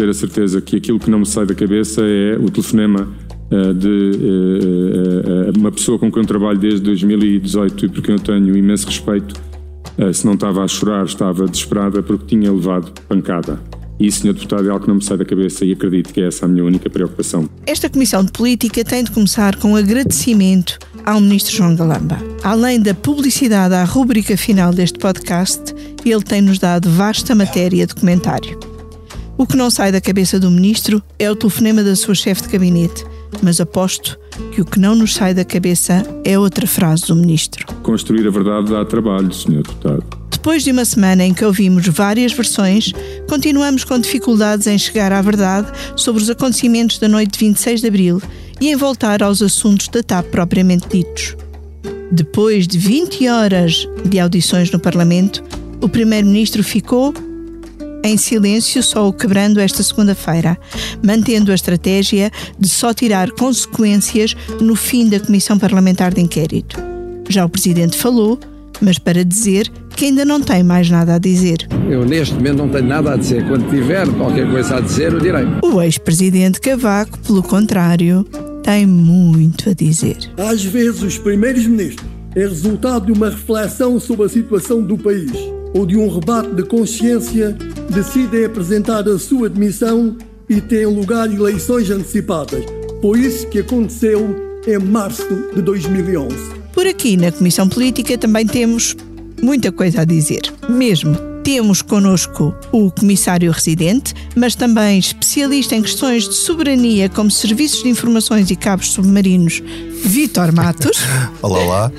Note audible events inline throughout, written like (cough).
ter a certeza que aquilo que não me sai da cabeça é o telefonema uh, de uh, uma pessoa com quem eu trabalho desde 2018 e por quem eu tenho imenso respeito. se não estava a chorar, estava desesperada porque tinha levado pancada. E Sr. Deputado, é algo que não me sai da cabeça e acredito que é essa a minha única preocupação. Esta Comissão de Política tem de começar com agradecimento ao Ministro João Galamba. Além da publicidade à rúbrica final deste podcast, ele tem-nos dado vasta matéria de comentário. O que não sai da cabeça do Ministro é o telefonema da sua chefe de gabinete, mas aposto que o que não nos sai da cabeça é outra frase do Ministro. Construir a verdade dá trabalho, Sr. Deputado. Depois de uma semana em que ouvimos várias versões, continuamos com dificuldades em chegar à verdade sobre os acontecimentos da noite de 26 de abril e em voltar aos assuntos da TAP propriamente ditos. Depois de 20 horas de audições no Parlamento, o Primeiro-Ministro ficou em silêncio, só o quebrando esta segunda-feira, mantendo a estratégia de só tirar consequências no fim da Comissão Parlamentar de Inquérito. Já o Presidente falou, mas para dizer que ainda não tem mais nada a dizer. Eu neste momento não tenho nada a dizer. Quando tiver qualquer coisa a dizer, eu direi. O ex-presidente Cavaco, pelo contrário, tem muito a dizer. Às vezes, os primeiros ministros é resultado de uma reflexão sobre a situação do país ou de um rebate de consciência, decidem apresentar a sua demissão e têm lugar eleições antecipadas. Foi isso que aconteceu em março de 2011. Por aqui, na Comissão Política, também temos muita coisa a dizer. Mesmo. Temos connosco o comissário residente, mas também especialista em questões de soberania, como serviços de informações e cabos submarinos, Vitor Matos. (laughs) olá, olá.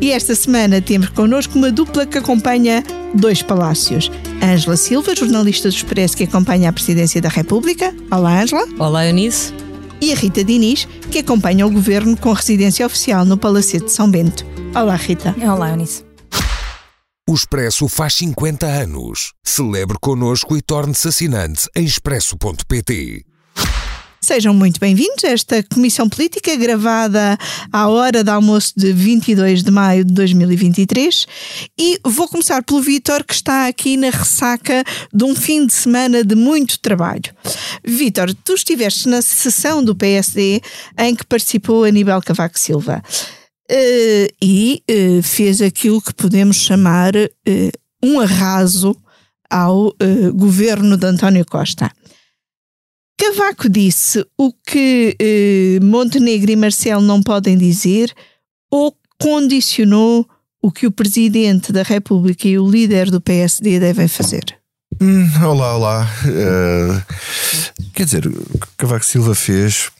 E esta semana temos connosco uma dupla que acompanha dois palácios. Ângela Silva, jornalista do Expresso que acompanha a Presidência da República. Olá, Ângela. Olá, Eunice. E a Rita Diniz, que acompanha o governo com residência oficial no Palacete de São Bento. Olá, Rita. Olá, Eunice. O Expresso faz 50 anos. Celebre connosco e torne-se assinante em expresso.pt. Sejam muito bem-vindos a esta comissão política gravada à hora de almoço de 22 de maio de 2023 e vou começar pelo Vítor que está aqui na ressaca de um fim de semana de muito trabalho. Vítor, tu estiveste na sessão do PSD em que participou Aníbal Cavaco Silva. Uh, e uh, fez aquilo que podemos chamar uh, um arraso ao governo de António Costa. Cavaco disse o que Montenegro e Marcelo não podem dizer ou condicionou o que o Presidente da República e o líder do PSD devem fazer? Hum, olá, olá. quer dizer, Cavaco Silva fez.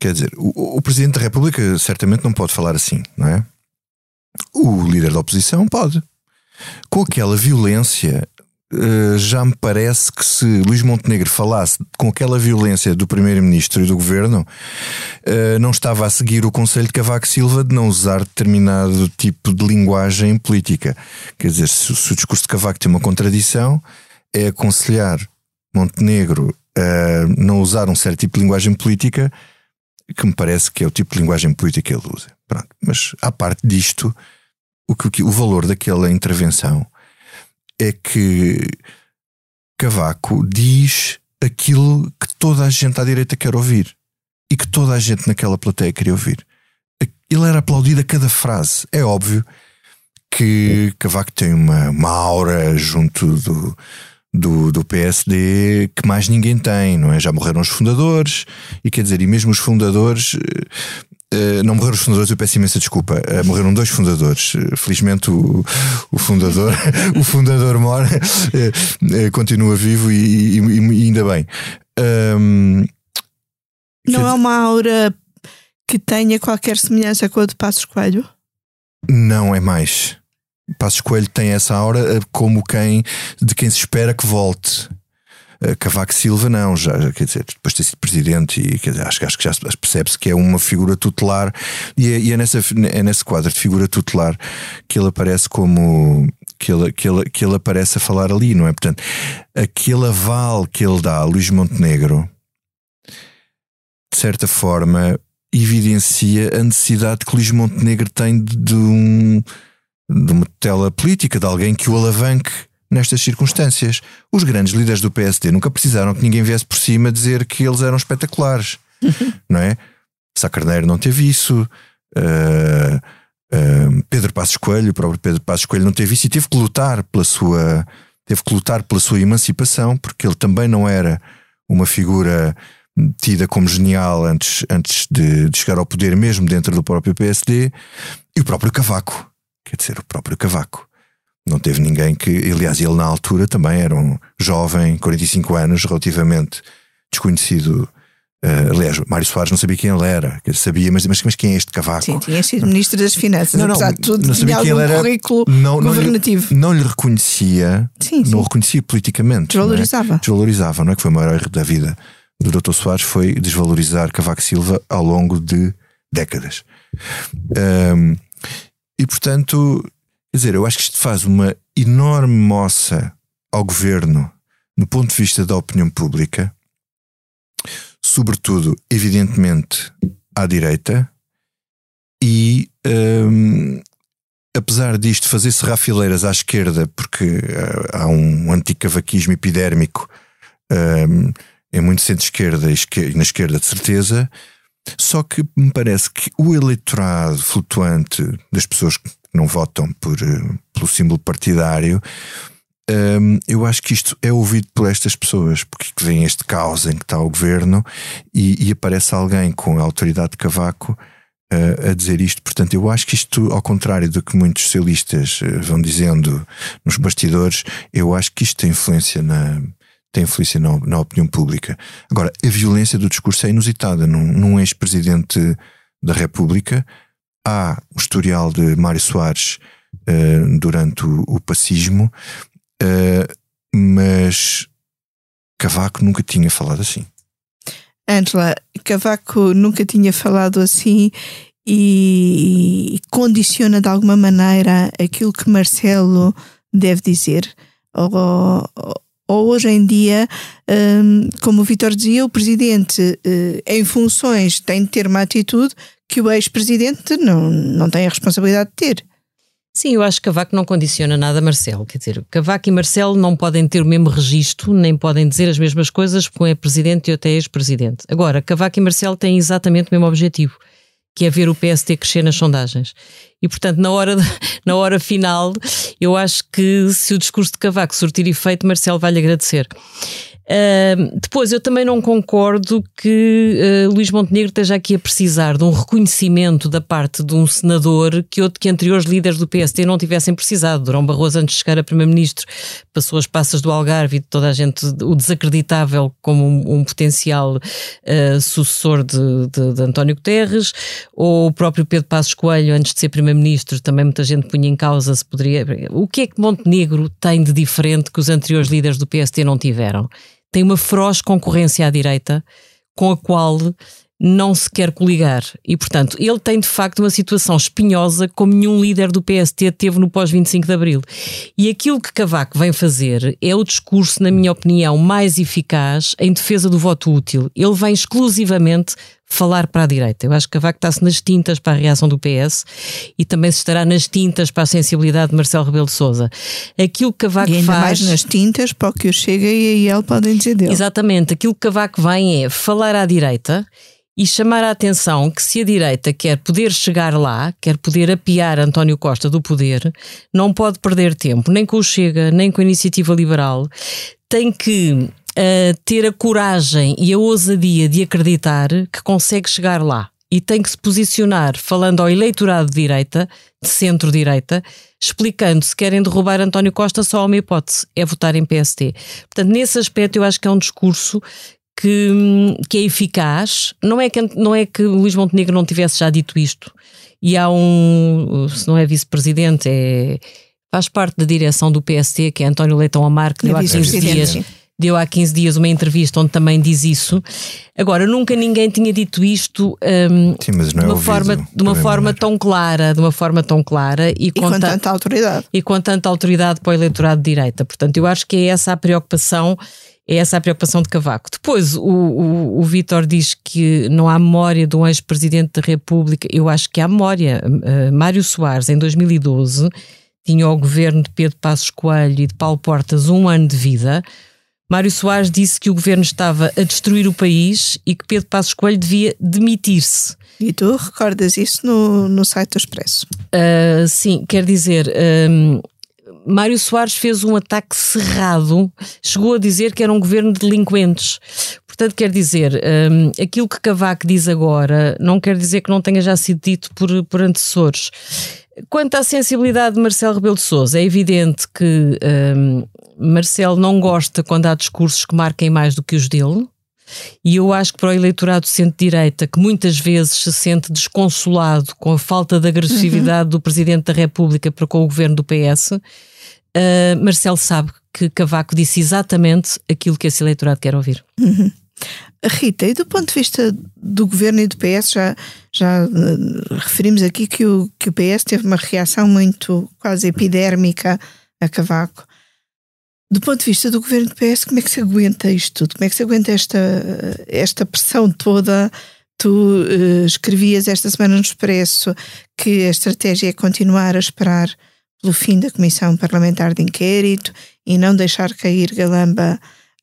Quer dizer, o, o, Presidente da República certamente não pode falar assim, não é? O líder da oposição pode. Com aquela violência, uh, já me parece que se Luís Montenegro falasse com aquela violência do Primeiro-Ministro e do Governo, uh, não estava a seguir o conselho de Cavaco Silva de não usar determinado tipo de linguagem política. Quer dizer, se o discurso de Cavaco tem uma contradição, é aconselhar Montenegro a não usar um certo tipo de linguagem política que me parece que é o tipo de linguagem política que ele usa. Pronto. Mas, à parte disto, o, que, o valor daquela intervenção é que Cavaco diz aquilo que toda a gente à direita quer ouvir e que toda a gente naquela plateia queria ouvir. Ele era aplaudido a cada frase. É óbvio que Cavaco tem uma, uma aura junto do, do, do PSD que mais ninguém tem, não é? Já morreram os fundadores, e quer dizer, e mesmo os fundadores. Uh, não morreram os fundadores, eu peço imensa desculpa. Uh, morreram dois fundadores. Uh, felizmente o, o fundador, (laughs) o fundador mora, continua vivo e, e, e ainda bem. Um, não é uma aura que tenha qualquer semelhança com a de Passos Coelho? Não é mais. Passos Coelho tem essa aura eh, como quem de quem se espera que volte. Uh, Cavaco Silva não, já, quer dizer, depois de ter sido presidente e quer dizer, acho, acho que já percebe-se que é uma figura tutelar e é, e é, nessa, é nesse quadro de figura tutelar que ele aparece como que ele, que, ele, que ele aparece a falar ali, não é? Portanto, aquele aval que ele dá a Luís Montenegro de certa forma evidencia a necessidade que Luís Montenegro tem de, de um de uma tutela política, de alguém que o alavanque nestas circunstâncias. Os grandes líderes do PSD nunca precisaram que ninguém viesse por cima dizer que eles eram espetaculares, (laughs) não é? Sá Carneiro não teve isso. Uh, uh, Pedro Passos Coelho, o próprio Pedro Passos Coelho não teve isso e teve que lutar pela sua teve que lutar pela sua emancipação, porque ele também não era uma figura tida como genial antes, antes de, de chegar ao poder, mesmo dentro do próprio PSD, e o próprio Cavaco, quer dizer, o próprio Cavaco. Não teve ninguém que, aliás, ele na altura também era um jovem, 45 anos, relativamente desconhecido Uh, aliás, Mário Soares não sabia quem ele era, sabia, mas, mas, mas quem é este Cavaco? Sim, tinha sido Ministro das Finanças, não, não, apesar de tudo, não sabia quem ele era, currículo não, governativo. Não, lhe, não lhe reconhecia, sim, sim. não reconhecia politicamente. Desvalorizava. Não é? Desvalorizava, não é? Que foi o maior erro da vida do Dr. Soares, foi desvalorizar Cavaco Silva ao longo de décadas. Um, e portanto, quer dizer, eu acho que isto faz uma enorme moça ao governo no ponto de vista da opinião pública sobretudo, evidentemente, à direita, e um, apesar disto fazer-se rafileiras à esquerda, porque uh, há um anticavaquismo epidérmico um, em muito centro-esquerda e na esquerda de certeza, só que me parece que o eleitorado flutuante das pessoas que não votam por, uh, pelo símbolo partidário um, eu acho que isto é ouvido por estas pessoas, porque vem este caos em que está o governo e, e aparece alguém com a autoridade de Cavaco uh, a dizer isto. Portanto, eu acho que isto, ao contrário do que muitos socialistas uh, vão dizendo nos bastidores, eu acho que isto tem influência na. Tem influência na, na opinião pública. Agora, a violência do discurso é inusitada num, num ex-presidente da República. Há o historial de Mário Soares uh, durante o, o pacismo, Uh, mas Cavaco nunca tinha falado assim. Angela, Cavaco nunca tinha falado assim e condiciona de alguma maneira aquilo que Marcelo deve dizer. Ou, ou hoje em dia, um, como o Vitor dizia, o presidente em funções tem de ter uma atitude que o ex-presidente não, não tem a responsabilidade de ter. Sim, eu acho que Cavaco não condiciona nada Marcelo. Quer dizer, Cavaco e Marcelo não podem ter o mesmo registro, nem podem dizer as mesmas coisas, porque um é presidente e outro é ex-presidente. Agora, Cavaco e Marcelo têm exatamente o mesmo objetivo, que é ver o PST crescer nas sondagens. E, portanto, na hora, (laughs) na hora final, eu acho que se o discurso de Cavaco surtir efeito, Marcelo vai lhe agradecer. Uh, depois, eu também não concordo que uh, Luís Montenegro esteja aqui a precisar de um reconhecimento da parte de um senador que, outro, que anteriores líderes do PST não tivessem precisado. Durão Barroso, antes de chegar a Primeiro-Ministro, passou as passas do Algarve e toda a gente o desacreditável como um, um potencial uh, sucessor de, de, de, António Guterres, ou o próprio Pedro Passos Coelho, antes de ser Primeiro-Ministro, também muita gente punha em causa se poderia. O que é que Montenegro tem de diferente que os anteriores líderes do PST não tiveram? Tem uma feroz concorrência à direita com a qual não se quer coligar. E, portanto, ele tem de facto uma situação espinhosa como nenhum líder do PST teve no pós-25 de Abril. E aquilo que Cavaco vem fazer é o discurso, na minha opinião, mais eficaz em defesa do voto útil. Ele vem exclusivamente falar para a direita. Eu acho que Cavaco está-se nas tintas para a reação do PS e também se estará nas tintas para a sensibilidade de Marcelo Rebelo de Sousa. Aquilo que Cavaco e ainda faz... mais nas tintas para o que o Chega e a ele podem dizer dele. Exatamente. Aquilo que Cavaco vem é falar à direita e chamar a atenção que se a direita quer poder chegar lá, quer poder apiar António Costa do poder, não pode perder tempo, nem com o Chega, nem com a Iniciativa Liberal. Tem que uh, ter a coragem e a ousadia de acreditar que consegue chegar lá e tem que se posicionar falando ao eleitorado de direita, de centro-direita, explicando se querem derrubar António Costa, só há uma hipótese, é votar em PST. Portanto, nesse aspecto eu acho que é um discurso que, que é eficaz. Não é que, não é que Luís Montenegro não tivesse já dito isto. E há um, se não é vice-presidente, é, faz parte da direção do PST, que é António Leitão Amar, que deu há 15 dias deu há 15 dias uma entrevista onde também diz isso. Agora, nunca ninguém tinha dito isto um, Sim, não de é uma ouvido, forma, de uma forma tão clara, de uma forma tão clara e, e com, com tanta autoridade. E com tanta autoridade para o eleitorado de direita. Portanto, eu acho que é essa a preocupação. É essa a preocupação de Cavaco. Depois, o, o, o Vítor diz que não há memória de um ex-presidente da República. Eu acho que há memória. Uh, Mário Soares, em 2012, tinha ao governo de Pedro Passos Coelho e de Paulo Portas um ano de vida, Mário Soares disse que o governo estava a destruir o país e que Pedro Passos Coelho devia demitir-se. E tu recordas isso no, no site do Expresso? Uh, sim, quer dizer, um, Mário Soares fez um ataque cerrado, chegou a dizer que era um governo de delinquentes. Portanto, quer dizer, um, aquilo que Cavaco diz agora não quer dizer que não tenha já sido dito por, por antecessores. Quanto à sensibilidade de Marcelo Rebelo de Sousa, é evidente que um, Marcelo não gosta quando há discursos que marquem mais do que os dele. E eu acho que para o eleitorado centro-direita, que muitas vezes se sente desconsolado com a falta de agressividade uhum. do Presidente da República para com o governo do PS, uh, Marcelo sabe que Cavaco disse exatamente aquilo que esse eleitorado quer ouvir. Uhum. Rita, e do ponto de vista do governo e do PS, já, já uh, referimos aqui que o, que o PS teve uma reação muito quase epidérmica a Cavaco. Do ponto de vista do governo do PS, como é que se aguenta isto tudo? Como é que se aguenta esta, esta pressão toda? Tu uh, escrevias esta semana no Expresso que a estratégia é continuar a esperar pelo fim da Comissão Parlamentar de Inquérito e não deixar cair Galamba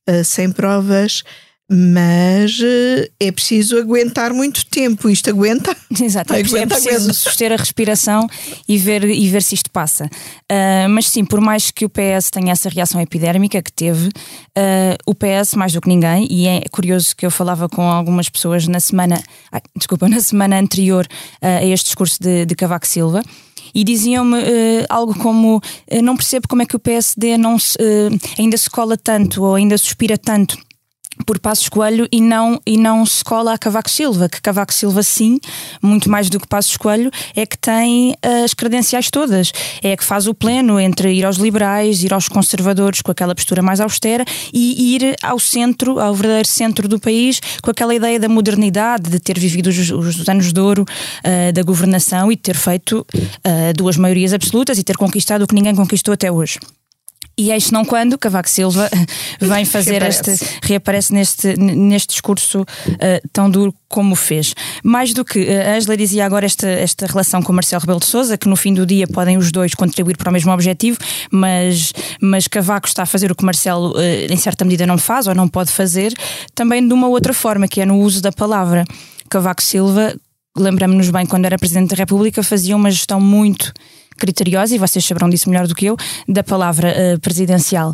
uh, sem provas mas eh, é preciso aguentar muito tempo. Isto aguenta? (laughs) Exato, é, aguenta, é preciso aguenta. suster a respiração e ver, e ver se isto passa. Uh, mas sim, por mais que o PS tenha essa reação epidérmica que teve, uh, o PS, mais do que ninguém, e é curioso que eu falava com algumas pessoas na semana, ai, desculpa, (laughs) na semana anterior uh, a este discurso de, de Cavaco Silva e diziam-me uh, algo como uh, não percebo como é que o PSD não se, uh, ainda se cola tanto ou ainda suspira tanto por Passos Coelho e não, e não se cola a Cavaco Silva, que Cavaco Silva sim, muito mais do que Passos Coelho, é que tem eh, as credenciais todas. É que faz o pleno entre ir aos liberais, ir aos conservadores com aquela postura mais austera e ir ao centro, ao verdadeiro centro do país, com aquela ideia da modernidade, de ter vivido os, os anos de ouro uh, da governação e de ter feito uh, duas maiorias absolutas e ter conquistado o que ninguém conquistou até hoje. E eis não quando Cavaco Silva (laughs) vem fazer reaparece. este reaparece neste, neste discurso uh, tão duro como fez. Mais do que uh, a Angela dizia agora esta, esta relação com Marcelo Rebelo de Sousa, que no fim do dia podem os dois contribuir para o mesmo objetivo, mas, mas Cavaco está a fazer o que Marcelo uh, em certa medida não faz ou não pode fazer, também de uma outra forma, que é no uso da palavra. Cavaco Silva, lembramos-nos bem, quando era Presidente da República, fazia uma gestão muito criteriosa, e vocês saberão disso melhor do que eu, da palavra uh, presidencial.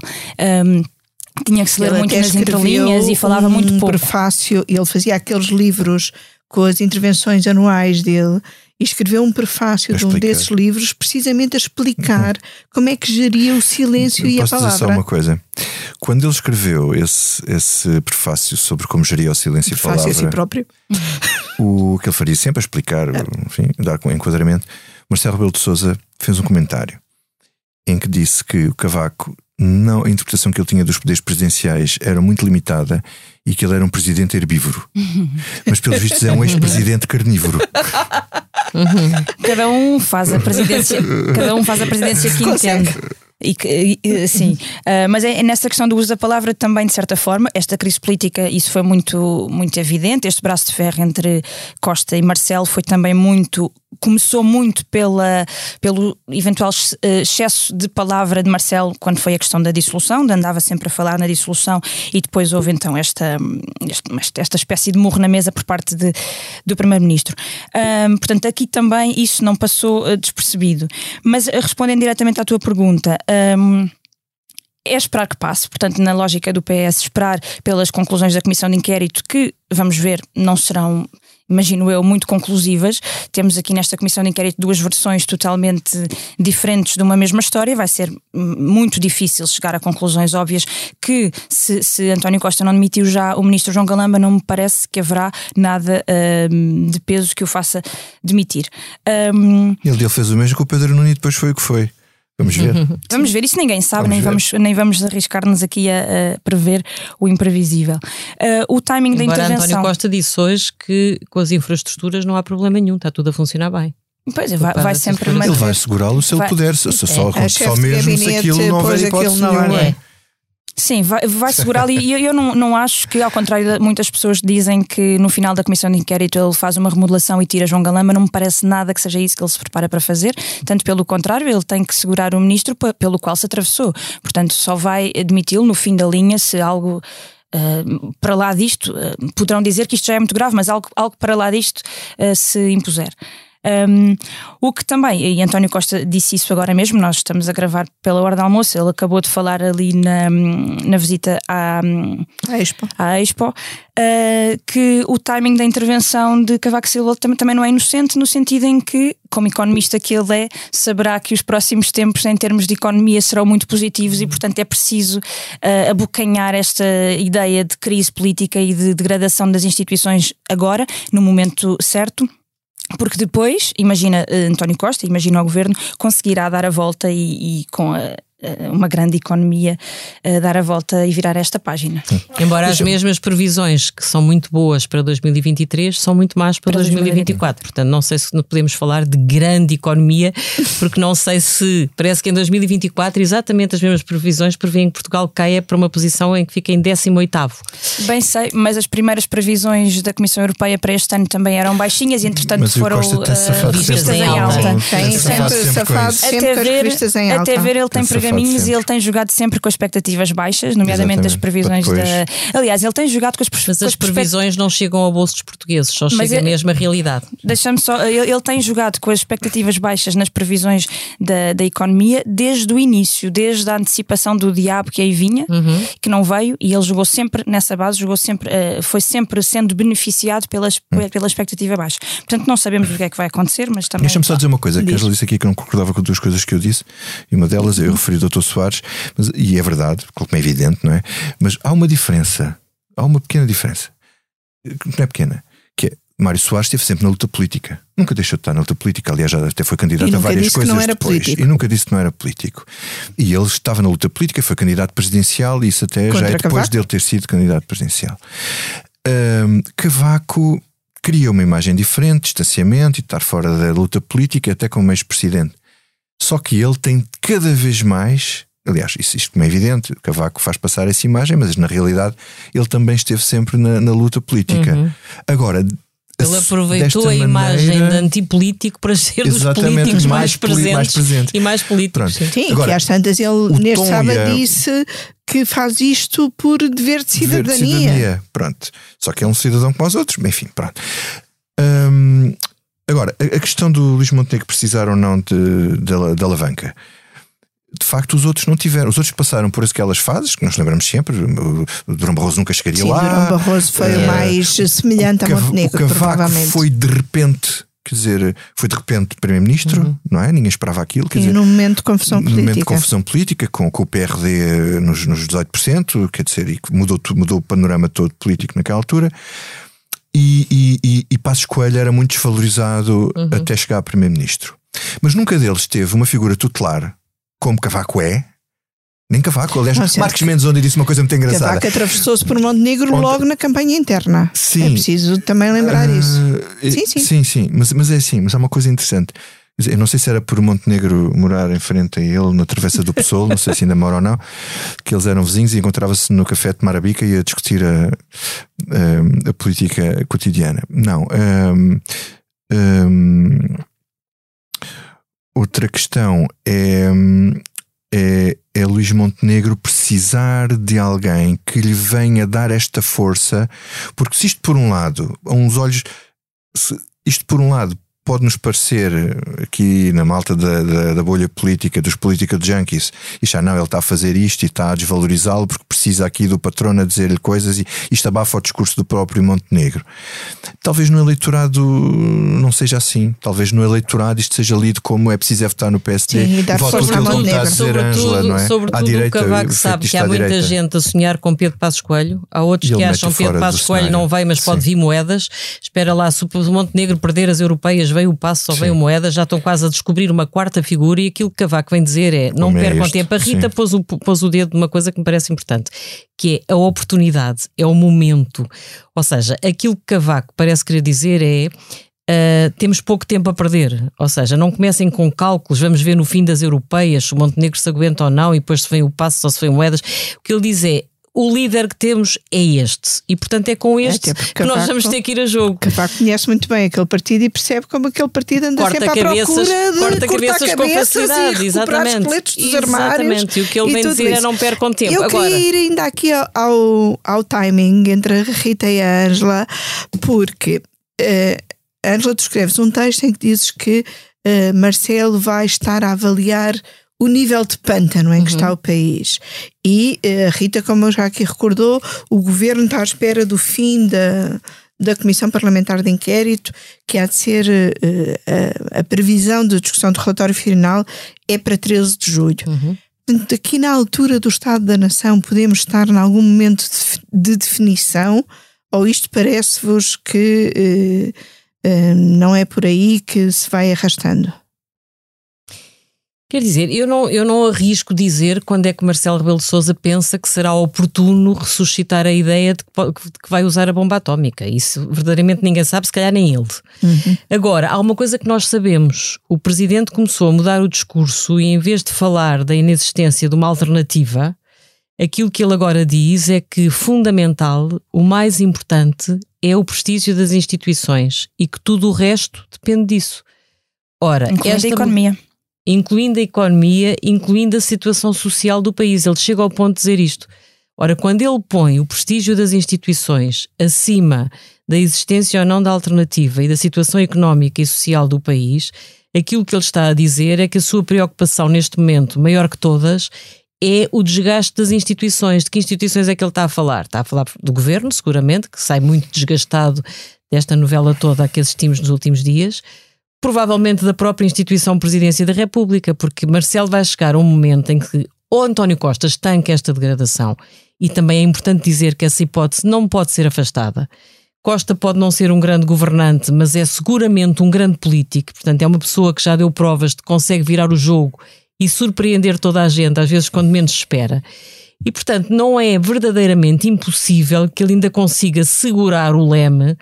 Um, tinha que se ler ele muito nas entrelinhas e falava um muito pouco. prefácio, ele fazia aqueles livros com as intervenções anuais dele e escreveu um prefácio de um desses livros precisamente a explicar uhum. como é que geria o silêncio e a palavra. Posso dizer só uma coisa? Quando ele escreveu esse, esse prefácio sobre como geria o silêncio e a palavra... Prefácio a si próprio. O que ele faria sempre a explicar, enfim, dar com enquadramento, Marcelo Rebelo de Sousa fez um comentário em que disse que o Cavaco não, a interpretação que ele tinha dos poderes presidenciais era muito limitada e que ele era um presidente herbívoro. (laughs) Mas, pelos vistos, é um ex-presidente carnívoro. (laughs) Cada um faz a presidência, cada um faz a presidência que entende. E, e, sim, uh, mas é, é, nessa questão do uso da palavra também, de certa forma, esta crise política, isso foi muito, muito evidente. Este braço de ferro entre Costa e Marcelo foi também muito. Começou muito pela, pelo eventual eh, excesso de palavra de Marcelo quando foi a questão da dissolução, de andava sempre a falar na dissolução, e depois houve então esta, esta, esta espécie de murro na mesa por parte de, do Primeiro-Ministro. Um, portanto, aqui também isso não passou uh, despercebido. Mas respondendo diretamente à tua pergunta, um, é esperar que passe, portanto, na lógica do PS, esperar pelas conclusões da Comissão de Inquérito, que, vamos ver, não serão, imagino eu, muito conclusivas. Temos aqui nesta Comissão de Inquérito duas versões totalmente diferentes de uma mesma história. Vai ser muito difícil chegar a conclusões óbvias que, se, se António Costa não demitiu já o Ministro João Galamba, não me parece que haverá nada um, de peso que o faça demitir. Um... Ele, fez o mesmo que o Pedro Nuno e depois foi o que foi. Vamos ver. (laughs) vamos ver, isso ninguém sabe, vamos nem, vamos, nem vamos arriscar-nos aqui a, a, prever o imprevisível. Uh, o timing Embora da intervenção. António Costa disse hoje que com as infraestruturas não há problema nenhum, está tudo a funcionar bem. Pois é, vai, vai sempre. Ele vai segurá-lo se vai. ele puder, se, só, é. só mesmo se aquilo não houver hipótese nenhuma. É. Sim, vai, vai segurá-lo (laughs) e eu, eu não, não acho que, ao contrário de muitas pessoas dizem que no final da comissão de inquérito ele faz uma remodelação e tira João Galama, não me parece nada que seja isso que ele se prepara para fazer. Tanto pelo contrário, ele tem que segurar o ministro pelo qual se atravessou. Portanto, só vai admiti-lo no fim da linha se algo. Uh, para lá disto, uh, poderão dizer que isto já é muito grave, mas algo, algo para lá disto uh, se impuser. Um, o que também, e António Costa disse isso agora mesmo, nós estamos a gravar pela hora do almoço, ele acabou de falar ali na, na visita à, à Expo, à Expo uh, que o timing da intervenção de Cavaco Silva também, também não é inocente, no sentido em que, como economista que ele é, saberá que os próximos tempos, em termos de economia, serão muito positivos e, portanto, é preciso uh, abocanhar esta ideia de crise política e de degradação das instituições agora, no momento certo. Porque depois, imagina uh, António Costa, imagina o governo, conseguirá dar a volta e, e com a, eh, uma grande economia uh, dar a volta e virar esta página. Embora as mesmas previsões que são muito boas para 2023 são muito más para, para 2024. 2024. Portanto, não sei se podemos falar de grande economia, porque não sei se parece que em 2024 exatamente as mesmas previsões prevêem que Portugal caia para uma posição em que fica em 18 Bem sei, mas as primeiras previsões da Comissão Europeia para este ano também eram baixinhas e entretanto mas foram uh, vistas em alta. Tem sempre safado sempre em alta. Até ver ele tem caminhos e ele tem jogado sempre com expectativas baixas, nomeadamente Exatamente. as previsões da. Aliás, ele tem jogado com as, Mas com as, as previsões não chegam ao bolso dos portugueses, só Mas chega ele... mesmo a realidade. Deixa-me só. Ele, ele, tem jogado com as expectativas baixas nas previsões da, da economia desde o início, desde a antecipação do diabo que aí vinha, uhum. que não veio, e ele jogou sempre nessa base, jogou sempre, uh, foi sempre sendo beneficiado pelas, uhum. pela expectativa baixa. Portanto, não sabemos o que é que vai acontecer, mas também. Deixa-me só dizer uma coisa, que a disse aqui que não concordava com duas coisas que eu disse, e uma delas eu referi Dr. Soares, mas, e é verdade, como é evidente, não é? Mas há uma diferença, há uma pequena diferença, não é pequena, que é Mário Soares esteve sempre na luta política. Nunca deixou de estar na luta política. Aliás, já até foi candidato a várias coisas depois. Político. E nunca disse que não era político. E ele estava na luta política, foi candidato presidencial, e isso até Contra já é depois Cavaco? dele ter sido candidato presidencial. Um, Cavaco cria uma imagem diferente, distanciamento e estar fora da luta política, até como ex-presidente. Só que ele tem cada vez mais. Aliás, isso, isto como é evidente, Cavaco faz passar essa imagem, mas na realidade ele também esteve sempre na, na luta política. Uhum. Agora, ele aproveitou a imagem maneira, de antipolítico para ser dos políticos mais, mais, presentes mais presente. e mais políticos. Sim, sim Agora, que às tantas ele neste sábado a... disse que faz isto por dever de cidadania. Dever de cidadania. Pronto. Só que é um cidadão como os outros. Enfim, pronto. Agora, a, questão do Luís Montenegro precisar ou não de, de, de alavanca de facto os outros não tiveram. Os outros passaram por aquelas fases que nós lembramos sempre. O Durão Barroso nunca chegaria Sim, lá. Durão Barroso foi o mais semelhante a Montenegro, o provavelmente. foi de repente. Quer dizer, foi de repente Primeiro-Ministro, uhum. não é? Ninguém esperava aquilo. Quer e dizer, no momento de confusão política. No momento de confusão política, com, com o PRD nos, nos 18%, quer dizer, e mudou, mudou o panorama todo político naquela altura. E, e, e, e Passos Coelho era muito desvalorizado uhum. até chegar a Primeiro-Ministro. Mas nunca deles teve uma figura tutelar como Cavaco é. Nem Cavaco, aliás, não, Marcos Mendes onde disse uma coisa muito engraçada. Cavaco atravessou-se por Montenegro onde... logo na campanha interna. Sim. É preciso também lembrar uh, isso. Sim, sim. Sim, sim. Mas, mas é assim, mas há uma coisa interessante. Eu não sei se era por Montenegro morar em frente a ele, na Travessa do Pessoal, não sei se ainda mora ou não, que eles eram vizinhos e encontrava-se no café de Marabica e a discutir a, a, a política cotidiana. Não. Um, um, outra questão é, é, é Luís Montenegro precisar de alguém que lhe venha dar esta força, porque se isto por um lado, a uns olhos, se, isto por um lado pode nos parecer aqui na malta da, da, da bolha política, dos política junkies, e já não, ele está a fazer isto e está a desvalorizá-lo porque precisa aqui do patrono a dizer-lhe coisas e isto abafa o discurso do próprio Montenegro. Talvez no eleitorado não seja assim. Talvez no eleitorado isto seja lido como é preciso é votar no PSD Sim, e dar voto força aquilo que está a dizer Angela, não é? Sobretudo direita, o Cavaco sabe que há muita gente a sonhar com Pedro Passos Coelho, há outros que acham que Pedro Passos Coelho não vai, mas Sim. pode vir moedas. Espera lá, se o Montenegro perder as europeias, veio o passo, só veio moedas, já estão quase a descobrir uma quarta figura e aquilo que Cavaco vem dizer é não é percam tempo. A Rita pôs o, pôs o dedo numa coisa que me parece importante, que é a oportunidade, é o momento. Ou seja, aquilo que Cavaco parece querer dizer é Uh, temos pouco tempo a perder. Ou seja, não comecem com cálculos, vamos ver no fim das europeias se o Montenegro se aguenta ou não, e depois se vem o passo ou se vem o Moedas. O que ele diz é: o líder que temos é este. E, portanto, é com este que nós vamos ter que ir a jogo. Cavaco conhece muito bem aquele partido e percebe como aquele partido anda corta sempre cabeças, à procura de corta cabeças, cabeças com facilidade. Exatamente. Dos exatamente. E o que ele vem dizer é isso. é não percam tempo. Eu Agora, queria ir ainda aqui ao, ao, ao timing entre a Rita e a Ângela, porque uh, Ângela, tu escreves um texto em que dizes que uh, Marcelo vai estar a avaliar o nível de pântano em que uhum. está o país. E a uh, Rita, como já aqui recordou, o governo está à espera do fim da, da Comissão Parlamentar de Inquérito, que há de ser uh, a, a, previsão de discussão do relatório final é para 13 de julho. Uhum. Portanto, aqui na altura do Estado da Nação, podemos estar em algum momento de, de definição, ou isto parece-vos que não é por aí que se vai arrastando? Quer dizer, eu não, eu não arrisco dizer quando é que Marcelo Rebelo de Sousa pensa que será oportuno ressuscitar a ideia de que, que vai usar a bomba atómica. Isso verdadeiramente ninguém sabe, se calhar nem ele. Uhum. Agora, há uma coisa que nós sabemos: o presidente começou a mudar o discurso e, em vez de falar da inexistência de uma alternativa, aquilo que ele agora diz é que fundamental, o mais importante, é o prestígio das instituições e que tudo o resto depende disso. Ora, Incluindo esta... a economia incluindo a economia, incluindo a situação social do país. Ele chega ao ponto de dizer isto. Ora, quando ele põe o prestígio das instituições acima da existência ou não da alternativa e da situação económica e social do país, aquilo que ele está a dizer é que a sua preocupação neste momento, maior que todas, é o desgaste das instituições. De que instituições é que ele está a falar? Está a falar do governo, seguramente, que sai muito desgastado desta novela toda a que assistimos nos últimos dias provavelmente da própria instituição Presidência da República, porque Marcelo vai chegar a um momento em que ou António Costa estanca esta degradação, e também é importante dizer que essa hipótese não pode ser afastada. Costa pode não ser um grande governante, mas é seguramente um grande político, portanto, é uma pessoa que já deu provas de que consegue virar o jogo e surpreender toda a gente, às vezes quando menos espera. E, portanto, não é verdadeiramente impossível que ele ainda consiga segurar o leme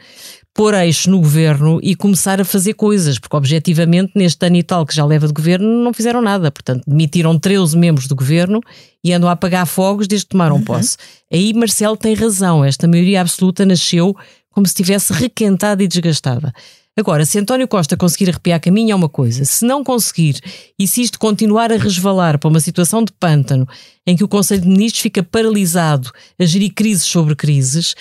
pôr eixo no governo e começar a fazer coisas, porque objetivamente neste ano e tal que já leva de governo não fizeram nada. Portanto, demitiram 13 membros do governo e andam a apagar fogos desde que tomaram uhum. posse. Aí Marcelo tem razão, esta maioria absoluta nasceu como se estivesse requentada e desgastada. Agora, se António Costa conseguir arrepiar caminho é uma coisa, se não conseguir e se isto continuar a resvalar para uma situação de pântano em que o Conselho de Ministros fica paralisado a gerir crises sobre crises,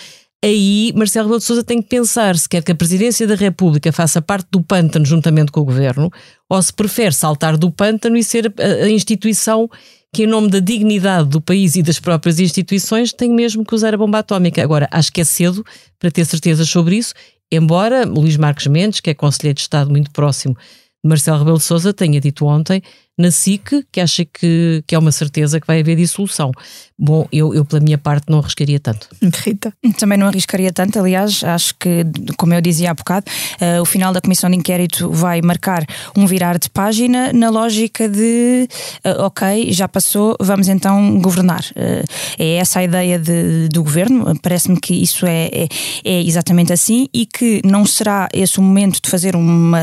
aí Marcelo Rebelo de Sousa tem que pensar se quer que a Presidência da República faça parte do pântano juntamente com o Governo ou se prefere saltar do pântano e ser a, a instituição que, em nome da dignidade do país e das próprias instituições, tem mesmo que usar a bomba atómica. Agora, acho que é cedo para ter certezas sobre isso, embora Luís Marques Mendes, que é Conselheiro de Estado muito próximo de Marcelo Rebelo de Sousa, tenha dito ontem na SIC que acha que, que é uma certeza que vai haver dissolução. Bom, eu, eu pela minha parte não arriscaria tanto. Rita? Também não arriscaria tanto, aliás, acho que, como eu dizia há bocado, uh, o final da comissão de inquérito vai marcar um virar de página na lógica de uh, ok, já passou, vamos então governar. Uh, é essa a ideia de, do governo, parece-me que isso é, é, é, exatamente assim e que não será esse o momento de fazer uma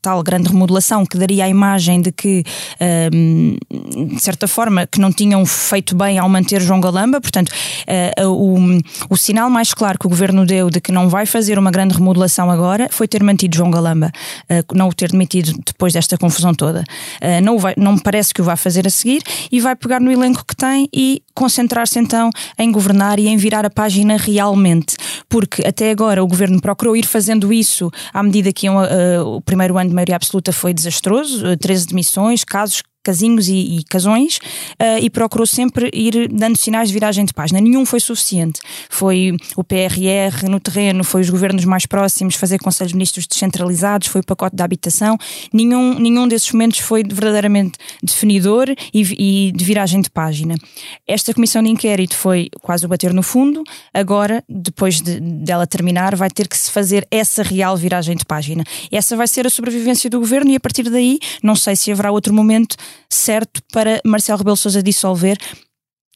tal grande remodelação que daria a imagem de que de certa forma, que não tinham feito bem ao manter João Galamba. Portanto, uh, o, o sinal mais claro que o governo deu de que não vai fazer uma grande remodelação agora foi ter mantido João Galamba, uh, não o ter demitido depois desta confusão toda. Uh, não, vai, não me parece que o vai fazer a seguir e vai pegar no elenco que tem e concentrar-se então em governar e em virar a página realmente. Porque até agora o governo procurou ir fazendo isso à medida que o primeiro ano de maioria absoluta foi desastroso 13 demissões, casos casinhos e, e casões uh, e procurou sempre ir dando sinais de viragem de página. Nenhum foi suficiente. Foi o PRR no terreno, foi os governos mais próximos fazer conselhos ministros descentralizados, foi o pacote da habitação. Nenhum, nenhum desses momentos foi verdadeiramente definidor e, e de viragem de página. Esta comissão de inquérito foi quase o bater no fundo. Agora, depois de, dela terminar, vai ter que se fazer essa real viragem de página. Essa vai ser a sobrevivência do governo e a partir daí, não sei se haverá outro momento certo para Marcelo Rebelo Sousa dissolver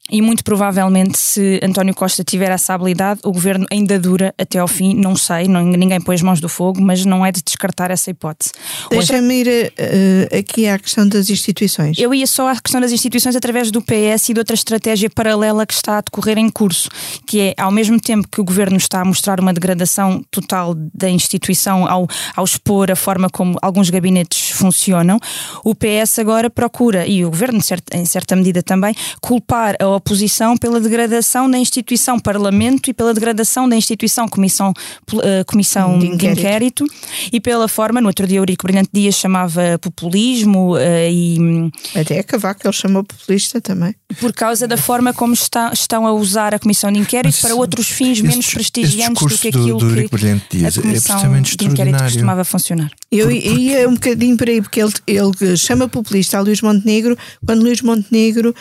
e muito provavelmente, se António Costa tiver essa habilidade, o governo ainda dura até ao fim. Não sei, não, ninguém põe as mãos do fogo, mas não é de descartar essa hipótese. Deixa-me ir uh, aqui à questão das instituições. Eu ia só à questão das instituições através do PS e de outra estratégia paralela que está a decorrer em curso, que é ao mesmo tempo que o governo está a mostrar uma degradação total da instituição ao, ao expor a forma como alguns gabinetes funcionam, o PS agora procura, e o governo em certa medida também, culpar a oposição pela degradação da instituição Parlamento e pela degradação da instituição Comissão, uh, comissão de, inquérito. de, inquérito. e pela forma, no outro dia o Eurico Brilhante Dias chamava populismo uh, e... Até a Cavaco ele chamou populista também. Por causa da forma como está, estão a usar a Comissão de Inquérito Mas, para outros fins menos prestigiantes do que aquilo do, do que Dias a Comissão é de Inquérito costumava funcionar. Eu ia um bocadinho por aí, porque ele, ele chama populista a Luís Montenegro, quando Luís Montenegro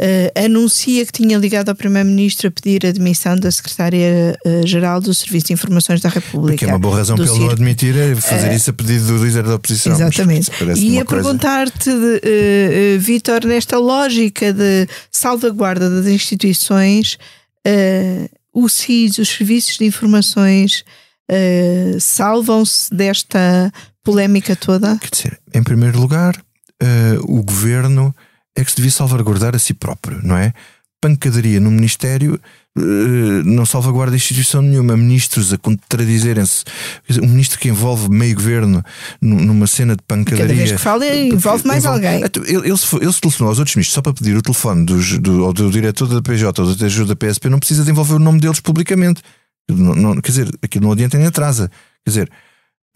Uh, anuncia que tinha ligado ao Primeiro-Ministro a pedir a admissão da Secretária-Geral do Serviço de Informações da República. Porque é uma boa razão para ele não admitir é fazer uh, isso a pedido do líder da oposição. Exatamente. E a perguntar-te, uh, Vítor, nesta lógica de salvaguarda das instituições, o SIS, os serviços de informações, salvam-se desta polémica toda? Quer dizer, em primeiro lugar, o governo é que se devia salvaguardar a si próprio, não é? Pancadaria no Ministério uh, não salvaguarda instituição nenhuma. Ministros a contradizerem-se. Um ministro que envolve meio governo numa cena de pancadaria. Cada vez que fala, envolve mais envolve, alguém. Ele, ele, se, ele se telefonou aos outros ministros só para pedir o telefone dos, do, ou do diretor da PJ ou do TJ da PSP, não precisa de envolver o nome deles publicamente. Não, não, quer dizer, aquilo não adianta nem atrasa. Quer dizer,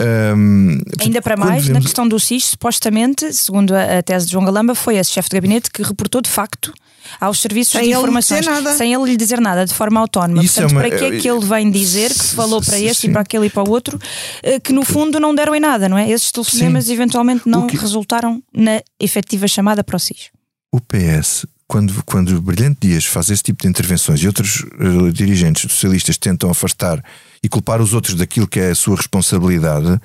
um, Ainda para mais, na questão do SIS, supostamente, segundo a, a, tese de João Galamba, foi esse chefe de gabinete que reportou de facto aos serviços sem de informações sem ele lhe dizer nada, de forma autónoma. Isso Portanto, é uma... para que é que ele vem dizer que se falou para este Sim. e para aquele e para o outro, eh, que no fundo não deram em nada, não é? Esses telefonemas Sim. eventualmente não que... resultaram na efetiva chamada para o SIS. O PS quando, quando o Brilhante Dias faz esse tipo de intervenções e outros uh, dirigentes socialistas tentam afastar e culpar os outros daquilo que é a sua responsabilidade,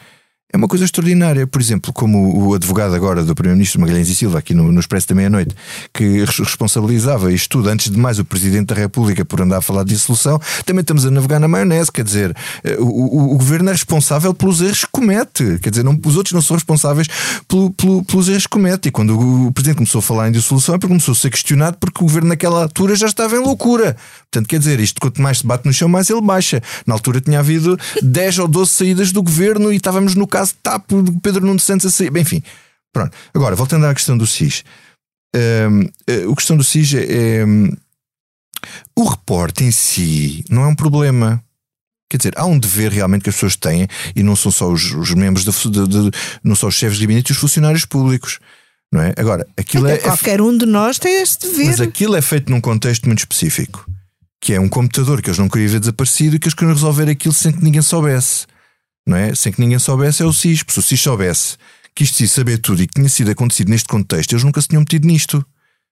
é uma coisa extraordinária. Por exemplo, como o advogado agora do Primeiro-Ministro Magalhães e Silva, aqui no, no Expresso da Meia-Noite, que responsabilizava isto tudo, antes de mais, o Presidente da República por andar a falar de dissolução, também estamos a navegar na maionese. Quer dizer, eh, o, o, o Governo é responsável pelos erros que comete. Quer dizer, não, os outros não são responsáveis pelo, pelo, pelos erros que comete. E quando o, o Presidente começou a falar em dissolução, é porque começou a ser questionado porque o Governo naquela altura já estava em loucura. Portanto, quer dizer, isto quanto mais se bate no chão, mais ele baixa. Na altura tinha havido 10 ou 12 saídas do Governo e estávamos no caso TAP Pedro Nuno Santos a sair. Enfim, pronto. Agora, voltando à questão do SIS. Um, a questão do SIS é, é. O reporte em si não é um problema. Quer dizer, há um dever realmente que as pessoas têm e não são só os, os membros, de, de, de, não são os chefes de gabinete e os funcionários públicos. Não é? Agora, aquilo Até é. Qualquer um de nós tem esse dever. Mas aquilo é feito num contexto muito específico. Que é um computador que eles não queriam ver desaparecido e que eles queriam resolver aquilo sem que ninguém soubesse não é? Sem que ninguém soubesse, é o SIS. Porque se o SIS soubesse que isto se saber tudo e que tinha sido acontecido neste contexto, eles nunca se tinham metido nisto,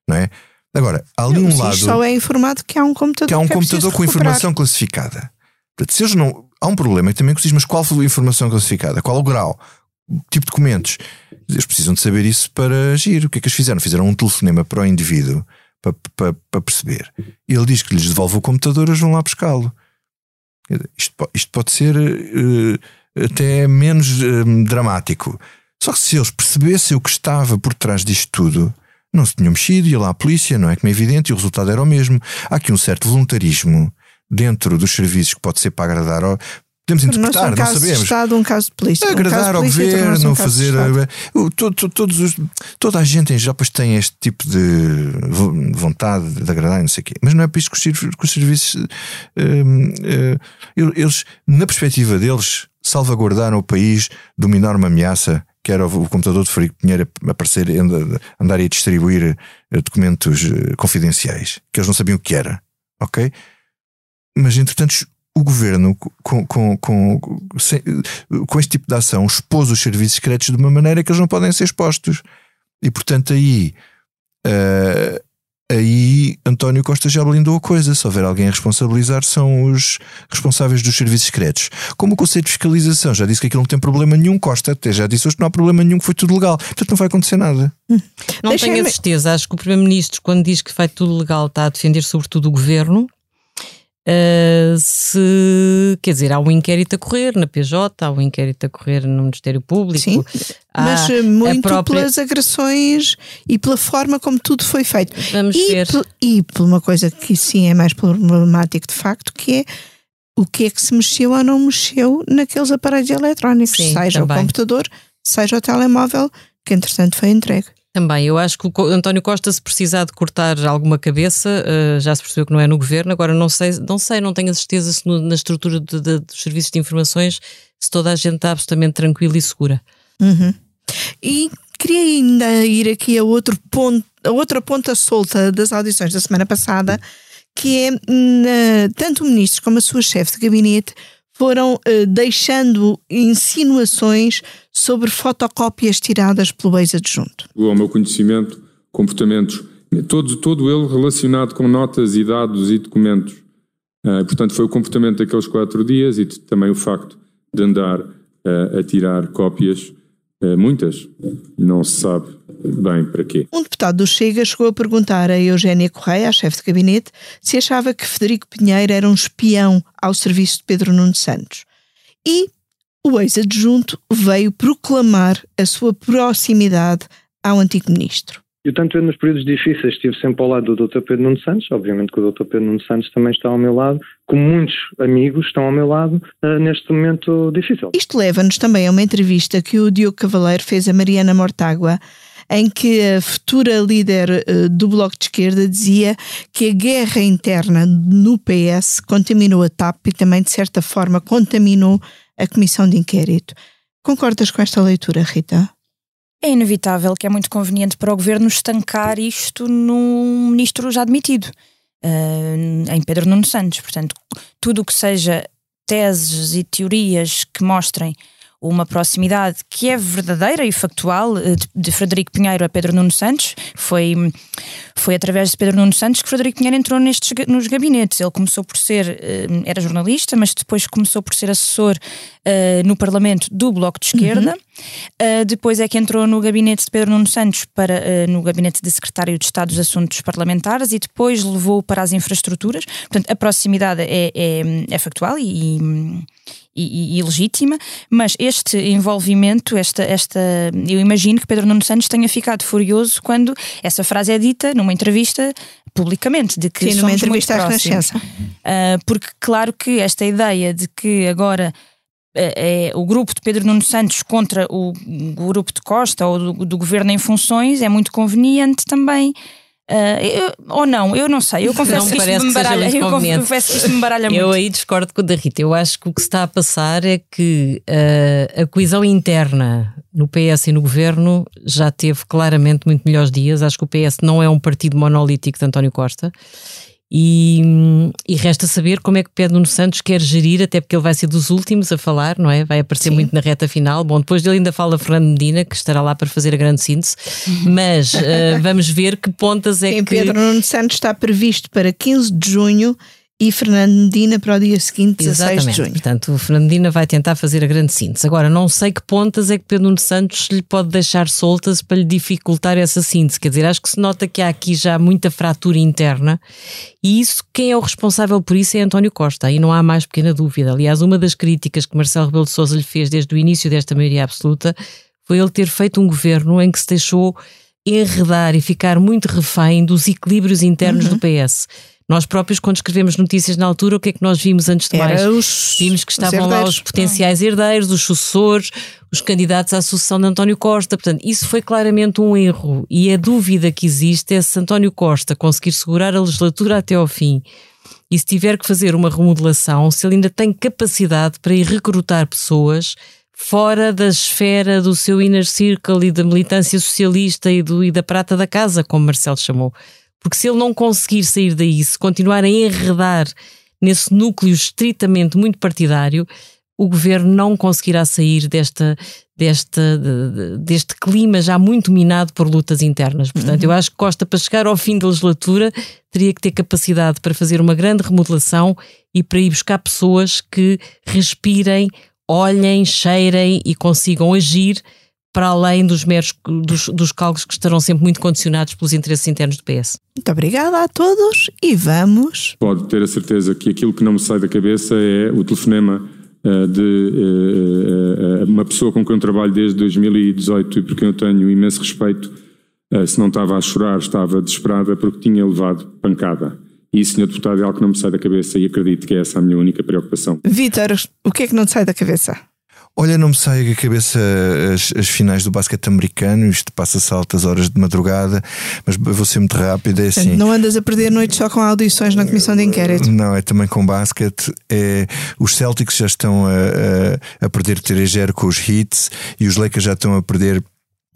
não é? Agora, há ali um lado. só é informado que há um computador que há um que é computador com informação classificada. Portanto, se eles não. Há um problema também com o SIS, mas qual foi a informação classificada? Qual o grau? tipo de documentos? Eles precisam de saber isso para agir. O que é que eles fizeram? Fizeram um telefonema para o indivíduo para, para, para perceber. E ele diz que lhes devolve o computador, eles vão lá buscá-lo. Isto, isto pode ser. Uh, até menos hum, dramático. Só que se eles percebessem o que estava por trás disto tudo, não se tinham mexido, ia lá a polícia, não é como é evidente, e o resultado era o mesmo. Há aqui um certo voluntarismo dentro dos serviços que pode ser para agradar ao, Podemos interpretar, não, não sabemos. De Estado, um caso de polícia. Agradar um ao governo, um fazer. Uh, todo, todos os, toda a gente em Japão tem este tipo de vontade de agradar, não sei o quê. Mas não é por isso que os, que os serviços. Uh, uh, eles, na perspectiva deles, salvaguardaram o país de uma enorme ameaça que era o, computador de Frederico Pinheiro aparecer, andar a distribuir documentos confidenciais, que eles não sabiam o que era. Ok? Mas entretanto o governo, com, com, com, com este tipo de ação, expôs os serviços secretos de uma maneira que eles não podem ser expostos. E portanto, aí uh, aí António Costa já blindou a coisa. Se houver alguém a responsabilizar, são os responsáveis dos serviços secretos. Como o Conselho de Fiscalização já disse que aquilo não tem problema nenhum, Costa até já disse hoje que não há problema nenhum, que foi tudo legal. Portanto, não vai acontecer nada. Não tenho a certeza. Acho que o Primeiro-Ministro, quando diz que vai tudo legal, está a defender sobretudo o governo. Uh, se quer dizer, há um inquérito a correr na PJ, há um inquérito a correr no Ministério Público, Sim, mas muito própria... pelas agressões e pela forma como tudo foi feito. Vamos e ver. E por uma coisa que sim é mais problemática de facto, que é o que é que se mexeu ou não mexeu naqueles aparelhos eletrónicos, sim, seja também. o computador, seja o telemóvel, que entretanto foi entregue. Também, eu acho que o António Costa, se precisar de cortar alguma cabeça, uh, já se percebeu que não é no governo. Agora, não sei, não, sei, não tenho a certeza se no, na estrutura de, de, dos serviços de informações se toda a gente está absolutamente tranquila e segura. Uhum. E queria ainda ir aqui a, outro ponto, a outra ponta solta das audições da semana passada, que é na, tanto o ministro como a sua chefe de gabinete foram uh, deixando insinuações sobre fotocópias tiradas pelo ex-adjunto. Ao meu conhecimento, comportamentos, todo, todo ele relacionado com notas e dados e documentos. Uh, portanto, foi o comportamento daqueles quatro dias e também o facto de andar uh, a tirar cópias eh, muitas, não se sabe bem para quê. Um deputado do Chega chegou a perguntar a Eugénia Correia, a chefe de gabinete, se achava que Federico Pinheiro era um espião ao serviço de Pedro Nuno Santos. E o ex-adjunto veio proclamar a sua proximidade ao antigo ministro. Eu, tanto eu nos períodos difíceis, estive sempre ao lado do Dr. Pedro Nuno Santos, obviamente que o Dr. Pedro Nuno Santos também está ao meu lado, como muitos amigos estão ao meu lado uh, neste momento difícil. Isto leva-nos também a uma entrevista que o Diogo Cavaleiro fez a Mariana Mortágua, em que a futura líder uh, do Bloco de Esquerda dizia que a guerra interna no PS contaminou a TAP e também, de certa forma, contaminou a comissão de inquérito. Concordas com esta leitura, Rita? É inevitável que é muito conveniente para o governo estancar isto num ministro já admitido, uh, em Pedro Nuno Santos. Portanto, tudo o que seja teses e teorias que mostrem uma proximidade que é verdadeira e factual eh, de, de, Frederico Pinheiro a Pedro Nuno Santos. Foi, foi através de Pedro Nuno Santos que Frederico Pinheiro entrou nestes, nos gabinetes. Ele começou por ser, eh, era jornalista, mas depois começou por ser assessor uh, no Parlamento do Bloco de Esquerda. Uhum. Uh, depois é que entrou no gabinete de Pedro Nuno Santos, para, uh, no gabinete de Secretário de Estado dos Assuntos Parlamentares e depois levou para as infraestruturas. Portanto, a proximidade é, é, é factual e, e, e, legítima, mas este envolvimento, esta, esta, eu imagino que Pedro Nuno Santos tenha ficado furioso quando essa frase é dita numa entrevista publicamente, de que Sim, somos numa entrevista muito próximos. Uh, porque claro que esta ideia de que agora é, o grupo de Pedro Nuno Santos contra o grupo de Costa ou do, do governo em funções é muito conveniente também Uh, eu, ou não, eu não sei. Eu confesso, que, isto me baralha, eu confesso que isto me baralha muito. Eu aí discordo com o da Rita. Eu acho que o que se está a passar é que uh, a coesão interna no PS e no governo já teve claramente muito melhores dias. Acho que o PS não é um partido monolítico de António Costa e, e, resta saber como é que Pedro Nuno Santos quer gerir, até porque ele vai ser dos últimos a falar, não é? Vai aparecer Sim. muito na reta final. Bom, depois dele ainda fala Fernando Medina, que estará lá para fazer a grande síntese, mas uh, vamos ver que pontas é Sim, que. Pedro Nuno Santos está previsto para 15 de junho e Fernando Medina para o dia seguinte, 16 Exatamente. de junho. Portanto, o Fernando Medina vai tentar fazer a grande síntese. Agora, não sei que pontas é que Pedro Nuno Santos lhe pode deixar soltas para lhe dificultar essa síntese. Quer dizer, acho que se nota que há aqui já muita fratura interna e isso, quem é o responsável por isso é António Costa. Aí não há mais pequena dúvida. Aliás, uma das críticas que Marcelo Rebelo de Sousa lhe fez desde o início desta maioria absoluta foi ele ter feito um governo em que se deixou enredar e ficar muito refém dos equilíbrios internos uhum. do PS nós próprios, quando escrevemos notícias na altura, o que é que nós vimos antes de mais? Os, vimos que estavam lá os potenciais herdeiros, os sucessores, os candidatos à sucessão de António Costa. Portanto, isso foi claramente um erro. E a dúvida que existe é se António Costa conseguir segurar a legislatura até ao fim e se tiver que fazer uma remodelação, se ele ainda tem capacidade para ir recrutar pessoas fora da esfera do seu inner circle e da militância socialista e, do, e da prata da casa, como Marcelo chamou. Porque se ele não conseguir sair daí, se continuar a enredar nesse núcleo estritamente muito partidário, o governo não conseguirá sair desta, desta, deste clima já muito minado por lutas internas. Portanto, uhum. eu acho que Costa, para chegar ao fim da legislatura, teria que ter capacidade para fazer uma grande remodelação e para ir buscar pessoas que respirem, olhem, cheirem e consigam agir para além dos meros dos, dos cálculos que estarão sempre muito condicionados pelos interesses internos do PS. Muito obrigada a todos e vamos. Pode ter a certeza que aquilo que não me sai da cabeça é o telefonema uh, de uh, uh, uma pessoa com quem eu trabalho desde 2018 e por quem eu tenho imenso respeito. se não estava a chorar, estava desesperada porque tinha levado pancada. E isso, senhor deputado, é algo que não me sai da cabeça e acredito que é essa a minha única preocupação. Vítor, o que é que não te sai da cabeça? Olha, não me sai da cabeça as, as, finais do basquete americano, isto passa-se altas horas de madrugada, mas vou ser muito rápido. É assim, não andas a perder noites só com audições na comissão de inquérito? Não, é também com basquete. É, os Celtics já estão a, a, a perder 3-0 com os Heats e os Lakers já estão a perder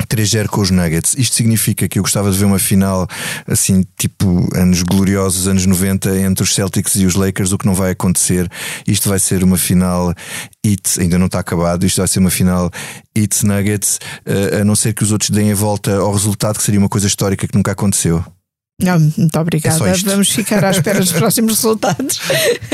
3-0 com os Nuggets. Isto significa que eu gostava de ver uma final assim, tipo anos gloriosos, anos 90, entre os Celtics e os Lakers, o que não vai acontecer. Isto vai ser uma final It, ainda não está acabado, isto vai ser uma final It Nuggets, eh, a não ser que os outros deem a volta ao resultado, que seria uma coisa histórica que nunca aconteceu. Não, muito obrigada. É Vamos ficar à espera dos (laughs) próximos resultados.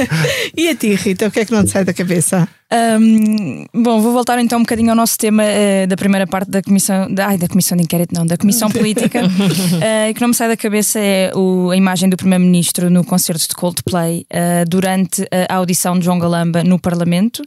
(laughs) e a ti, Rita, o que é que não te sai da cabeça? Um, bom, vou voltar então um bocadinho ao nosso tema uh, da primeira parte da comissão, da, ai, da comissão de inquérito, não, da comissão política. uh, (laughs) que não me sai da cabeça é o, a imagem do primeiro-ministro no concerto de Coldplay uh, durante a audição de João Galamba no Parlamento.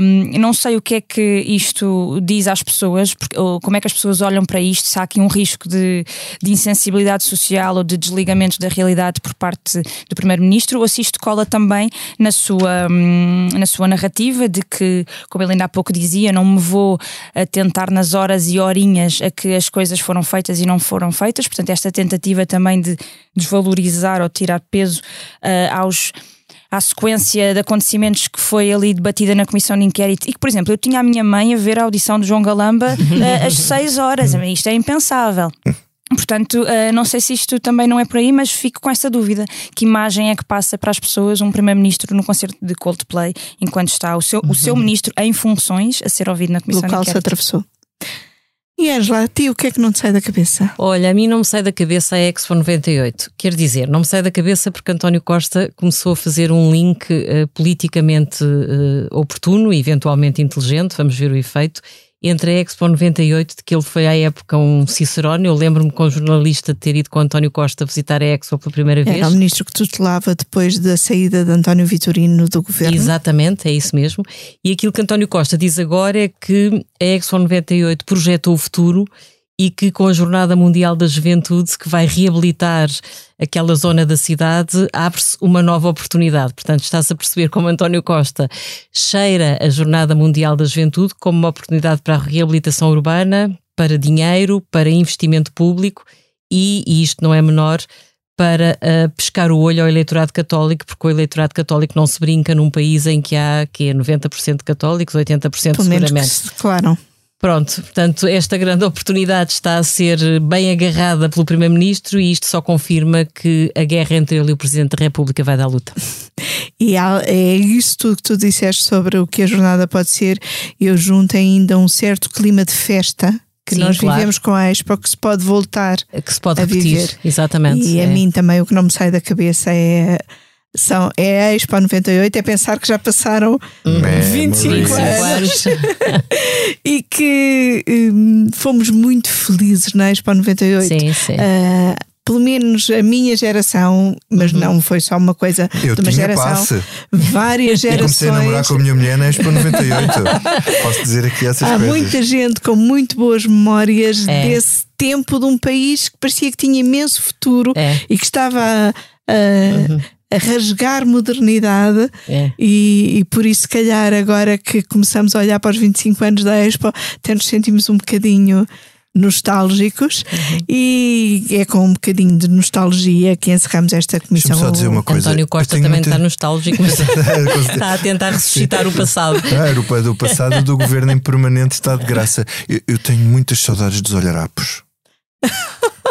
Um, não sei o que é que isto diz às pessoas, porque, ou como é que as pessoas olham para isto, se há aqui um risco de, de insensibilidade social ou de desligamento da realidade por parte do primeiro-ministro, ou se isto cola também na sua, um, na sua narrativa de que, como ele ainda há pouco dizia, não me vou atentar nas horas e horinhas a que as coisas foram feitas e não foram feitas. Portanto, esta tentativa também de desvalorizar ou tirar peso uh, aos à sequência de acontecimentos que foi ali debatida na comissão de inquérito e que, por exemplo, eu tinha a minha mãe a ver a audição de João Galamba uh, às 6 horas. Isto é impensável. Portanto, uh, não sei se isto também não é por aí, mas fico com essa dúvida. Que imagem é que passa para as pessoas um primeiro-ministro no concerto de Coldplay enquanto está o seu, uhum. o seu uhum. ministro em funções a ser ouvido na comissão Local de se atravessou. E Angela, a ti o que é que não te sai da cabeça? Olha, a mim não me sai da cabeça a Expo 98. Quer dizer, não me sai da cabeça porque António Costa começou a fazer um link uh, politicamente uh, oportuno e eventualmente inteligente, vamos ver o efeito, entre a Expo 98, de que ele foi à época um Cicerone. Eu lembro-me como jornalista de ter ido com António Costa visitar a Expo pela primeira vez. Era o ministro que tutelava depois da saída de António Vitorino do governo. Exatamente, é isso mesmo. E aquilo que António Costa diz agora é que a Expo 98 projetou o futuro e que com a Jornada Mundial da Juventude, que vai reabilitar aquela zona da cidade, abre-se uma nova oportunidade. Portanto, está-se a perceber como António Costa cheira a Jornada Mundial da Juventude como uma oportunidade para a reabilitação urbana, para dinheiro, para investimento público e, e isto não é menor, para uh, pescar o olho ao eleitorado católico, porque o eleitorado católico não se brinca num país em que há que é 90% de católicos, 80% Pelo seguramente. Menos que se declaram. Pronto, portanto, esta grande oportunidade está a ser bem agarrada pelo Primeiro-Ministro e isto só confirma que a guerra entre ele e o Presidente da República vai dar luta. (laughs) E é isso tudo que tu disseste sobre o que a jornada pode ser. Eu junto ainda um certo clima de festa que Sim, nós claro. vivemos com a Expo que se pode voltar que se pode a repetir, viver. exatamente. E é. a mim também o que não me sai da cabeça é são, é a Expo 98, é pensar que já passaram Man, 25 anos (laughs) e que um, fomos muito felizes na Expo 98. Sim, sim. Uh, pelo menos a minha geração, mas uhum. não foi só uma coisa Eu de uma geração, passe. várias gerações. (laughs) Eu comecei a namorar com a minha mulher na Expo 98. (laughs) Posso dizer aqui essas Há coisas. muita gente com muito boas memórias é. desse tempo de um país que parecia que tinha imenso futuro é. e que estava a, a, uhum a rasgar modernidade é. e, e, por isso, se calhar, agora que começamos a olhar para os 25 anos da Expo, até nos sentimos um bocadinho nostálgicos uhum. e é com um bocadinho de nostalgia que encerramos esta comissão. Só dizer uma coisa. António Costa também muita... está nostálgico, mas (laughs) (laughs) está a tentar ressuscitar o passado. Ah, era o do passado do governo em permanente estado de graça. Eu, eu tenho muitas saudades dos olharapos.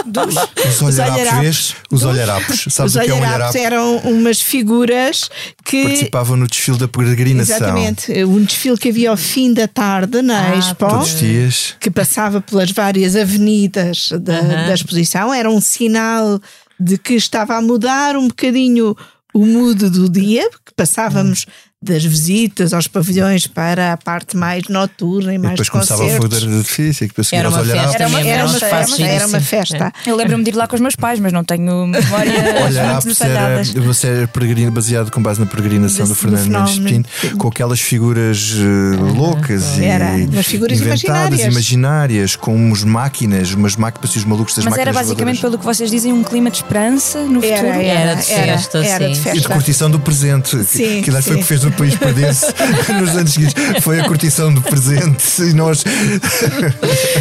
Dos- Os olharapos? Os olharapos. Sabes Os o que é um olharapos olharapo? eram umas figuras que. Participavam no desfile da peregrinação. Exatamente. Um desfile que havia ao fim da tarde na Ah, Expo. Todos os dias. que passava pelas várias avenidas da, da exposição, era um sinal de que estava a mudar um bocadinho o mood do dia, porque passávamos das visitas aos pavilhões para a parte mais noturna e E mais depois de começava o fogo de concertos. artifício e depois Era uma olharapos. festa Era uma- Era era uma um festa, era uma festa. Eu lembro-me de ir lá com os meus pais, mas não tenho memórias (laughs) muito Olharapos era detalhadas. uma série peregrina baseado com base na peregrinação do Fernando do Mendes. Pinto, com aquelas figuras eh, loucas Era, e umas figuras inventadas, imaginárias. imaginárias, com umas máquinas, umas máquinas, os malucos das Mas máquinas era basicamente, voadoras. pelo que vocês dizem, um clima de esperança no Era, futuro. era, Era de era, festa, era de sim. E de festa. curtição do presente. Sim, que aliás foi o sim. que fez o país perder-se (laughs) nos anos seguintes. Foi a curtição do presente e nós.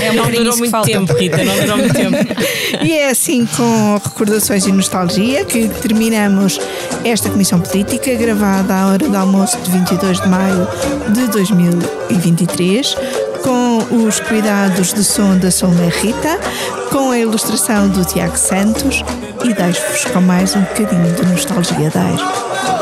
É Não durou muito falta. tempo, Rita, não durou muito tempo. (laughs) E é assim com recordações e nostalgia que terminamos esta comissão política gravada à hora do almoço de 22 de maio de 2023 com os cuidados de som da Solmé Rita, com a ilustração do Tiago Santos e deixo-vos com mais um bocadinho de nostalgia da Expo.